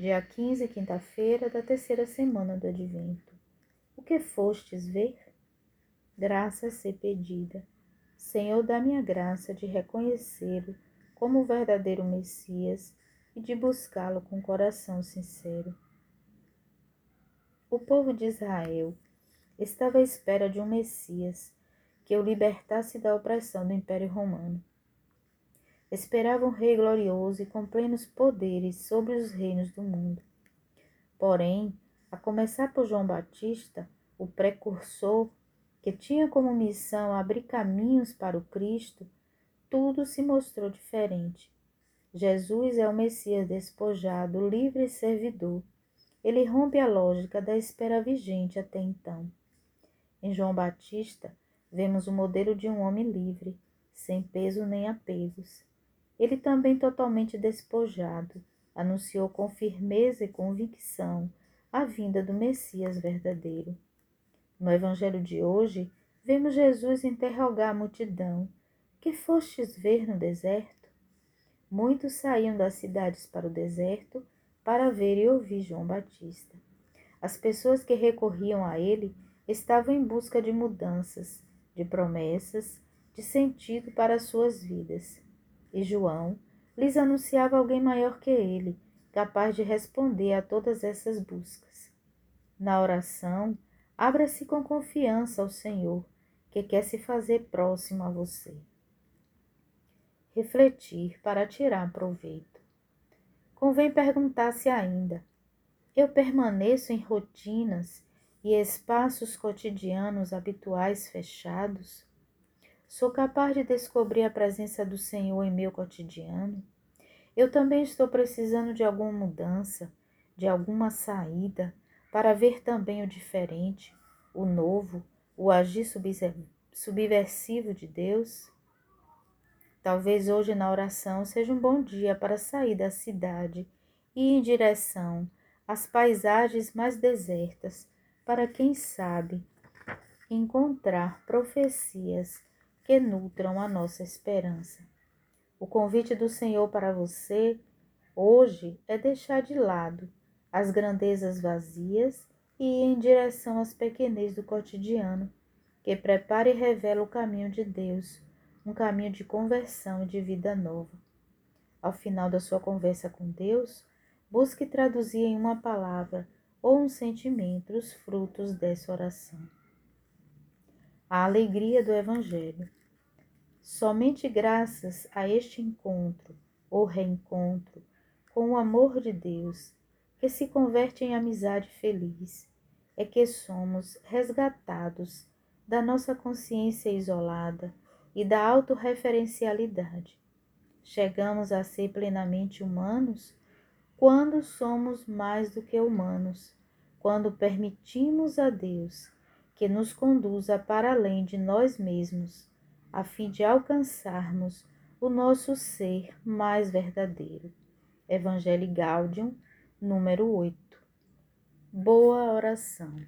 dia 15, quinta-feira da terceira semana do Advento. O que fostes ver? Graça a ser pedida. Senhor, dá-me a graça de reconhecê-lo como o verdadeiro Messias e de buscá-lo com coração sincero. O povo de Israel estava à espera de um Messias que o libertasse da opressão do Império Romano. Esperava um rei glorioso e com plenos poderes sobre os reinos do mundo. Porém, a começar por João Batista, o precursor, que tinha como missão abrir caminhos para o Cristo, tudo se mostrou diferente. Jesus é o Messias despojado, livre e servidor. Ele rompe a lógica da espera vigente até então. Em João Batista, vemos o modelo de um homem livre, sem peso nem apegos. Ele também totalmente despojado, anunciou com firmeza e convicção a vinda do Messias verdadeiro. No Evangelho de hoje, vemos Jesus interrogar a multidão: Que fostes ver no deserto? Muitos saíam das cidades para o deserto para ver e ouvir João Batista. As pessoas que recorriam a ele estavam em busca de mudanças, de promessas, de sentido para suas vidas e João lhes anunciava alguém maior que ele, capaz de responder a todas essas buscas. Na oração, abra-se com confiança ao Senhor, que quer se fazer próximo a você. Refletir para tirar proveito. Convém perguntar-se ainda: eu permaneço em rotinas e espaços cotidianos habituais fechados? Sou capaz de descobrir a presença do Senhor em meu cotidiano? Eu também estou precisando de alguma mudança, de alguma saída, para ver também o diferente, o novo, o agir subversivo de Deus? Talvez hoje na oração seja um bom dia para sair da cidade e ir em direção às paisagens mais desertas, para quem sabe encontrar profecias que nutram a nossa esperança. O convite do Senhor para você hoje é deixar de lado as grandezas vazias e ir em direção às pequenez do cotidiano, que prepara e revela o caminho de Deus, um caminho de conversão e de vida nova. Ao final da sua conversa com Deus, busque traduzir em uma palavra ou um sentimento os frutos dessa oração. A alegria do Evangelho. Somente graças a este encontro ou reencontro com o amor de Deus, que se converte em amizade feliz, é que somos resgatados da nossa consciência isolada e da autorreferencialidade. Chegamos a ser plenamente humanos quando somos mais do que humanos, quando permitimos a Deus que nos conduza para além de nós mesmos a fim de alcançarmos o nosso ser mais verdadeiro. Evangelho Gaudium, número 8. Boa oração.